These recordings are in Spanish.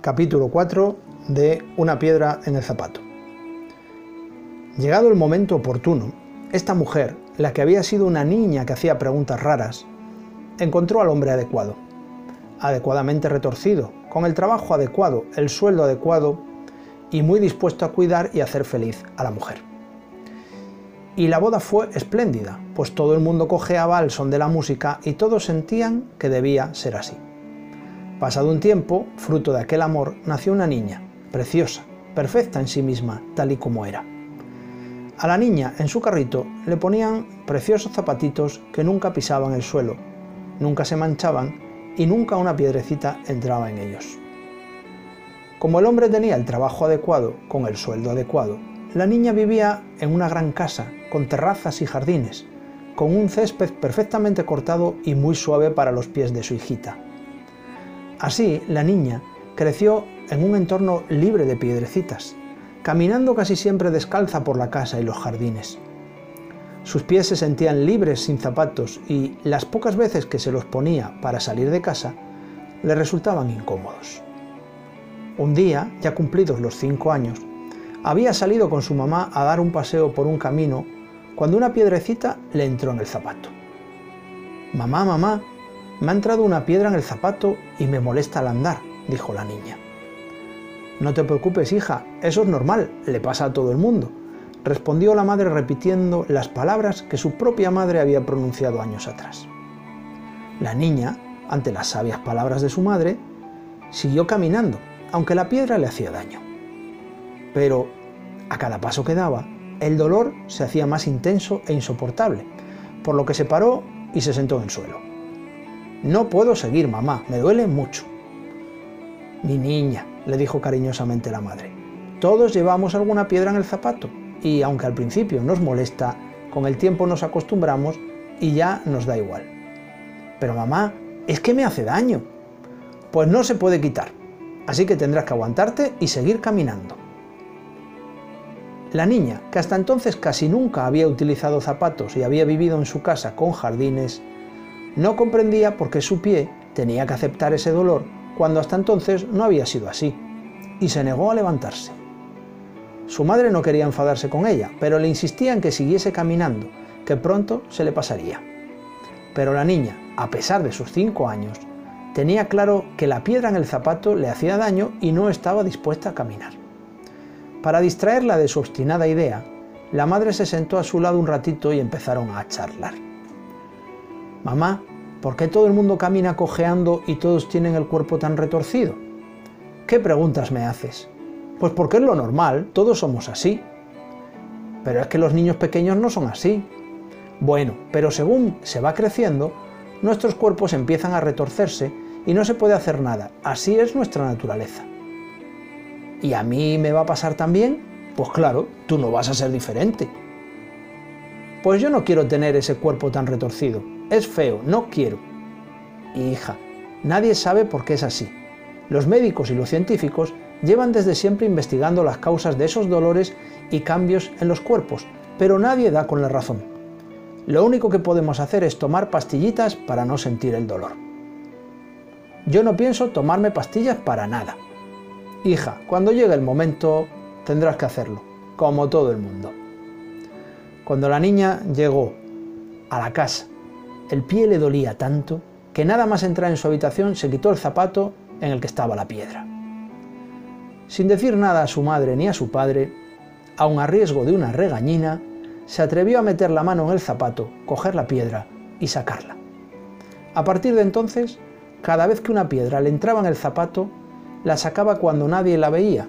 capítulo 4 de Una piedra en el zapato. Llegado el momento oportuno, esta mujer, la que había sido una niña que hacía preguntas raras, encontró al hombre adecuado, adecuadamente retorcido, con el trabajo adecuado, el sueldo adecuado y muy dispuesto a cuidar y hacer feliz a la mujer. Y la boda fue espléndida, pues todo el mundo cojeaba al son de la música y todos sentían que debía ser así. Pasado un tiempo, fruto de aquel amor, nació una niña, preciosa, perfecta en sí misma, tal y como era. A la niña, en su carrito, le ponían preciosos zapatitos que nunca pisaban el suelo, nunca se manchaban y nunca una piedrecita entraba en ellos. Como el hombre tenía el trabajo adecuado, con el sueldo adecuado, la niña vivía en una gran casa, con terrazas y jardines, con un césped perfectamente cortado y muy suave para los pies de su hijita. Así, la niña creció en un entorno libre de piedrecitas, caminando casi siempre descalza por la casa y los jardines. Sus pies se sentían libres sin zapatos y las pocas veces que se los ponía para salir de casa le resultaban incómodos. Un día, ya cumplidos los cinco años, había salido con su mamá a dar un paseo por un camino cuando una piedrecita le entró en el zapato. Mamá, mamá, me ha entrado una piedra en el zapato y me molesta al andar, dijo la niña. No te preocupes, hija, eso es normal, le pasa a todo el mundo, respondió la madre repitiendo las palabras que su propia madre había pronunciado años atrás. La niña, ante las sabias palabras de su madre, siguió caminando, aunque la piedra le hacía daño. Pero, a cada paso que daba, el dolor se hacía más intenso e insoportable, por lo que se paró y se sentó en el suelo. No puedo seguir, mamá, me duele mucho. Mi niña, le dijo cariñosamente la madre, todos llevamos alguna piedra en el zapato y aunque al principio nos molesta, con el tiempo nos acostumbramos y ya nos da igual. Pero mamá, es que me hace daño. Pues no se puede quitar, así que tendrás que aguantarte y seguir caminando. La niña, que hasta entonces casi nunca había utilizado zapatos y había vivido en su casa con jardines, no comprendía por qué su pie tenía que aceptar ese dolor cuando hasta entonces no había sido así, y se negó a levantarse. Su madre no quería enfadarse con ella, pero le insistía en que siguiese caminando, que pronto se le pasaría. Pero la niña, a pesar de sus cinco años, tenía claro que la piedra en el zapato le hacía daño y no estaba dispuesta a caminar. Para distraerla de su obstinada idea, la madre se sentó a su lado un ratito y empezaron a charlar. Mamá, ¿por qué todo el mundo camina cojeando y todos tienen el cuerpo tan retorcido? ¿Qué preguntas me haces? Pues porque es lo normal, todos somos así. Pero es que los niños pequeños no son así. Bueno, pero según se va creciendo, nuestros cuerpos empiezan a retorcerse y no se puede hacer nada. Así es nuestra naturaleza. ¿Y a mí me va a pasar también? Pues claro, tú no vas a ser diferente. Pues yo no quiero tener ese cuerpo tan retorcido. Es feo, no quiero. Hija, nadie sabe por qué es así. Los médicos y los científicos llevan desde siempre investigando las causas de esos dolores y cambios en los cuerpos, pero nadie da con la razón. Lo único que podemos hacer es tomar pastillitas para no sentir el dolor. Yo no pienso tomarme pastillas para nada. Hija, cuando llegue el momento tendrás que hacerlo, como todo el mundo. Cuando la niña llegó a la casa, el pie le dolía tanto que nada más entrar en su habitación se quitó el zapato en el que estaba la piedra. Sin decir nada a su madre ni a su padre, aun a riesgo de una regañina, se atrevió a meter la mano en el zapato, coger la piedra y sacarla. A partir de entonces, cada vez que una piedra le entraba en el zapato, la sacaba cuando nadie la veía,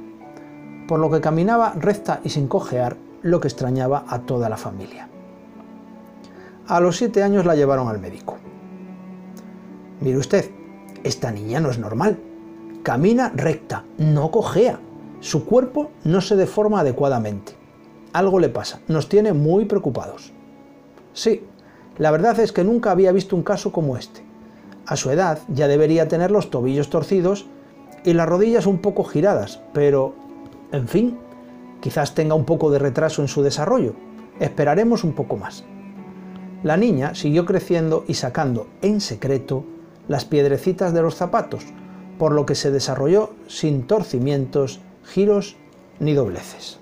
por lo que caminaba recta y sin cojear lo que extrañaba a toda la familia. A los siete años la llevaron al médico. Mire usted, esta niña no es normal. Camina recta, no cojea. Su cuerpo no se deforma adecuadamente. Algo le pasa, nos tiene muy preocupados. Sí, la verdad es que nunca había visto un caso como este. A su edad ya debería tener los tobillos torcidos y las rodillas un poco giradas, pero, en fin, Quizás tenga un poco de retraso en su desarrollo. Esperaremos un poco más. La niña siguió creciendo y sacando en secreto las piedrecitas de los zapatos, por lo que se desarrolló sin torcimientos, giros ni dobleces.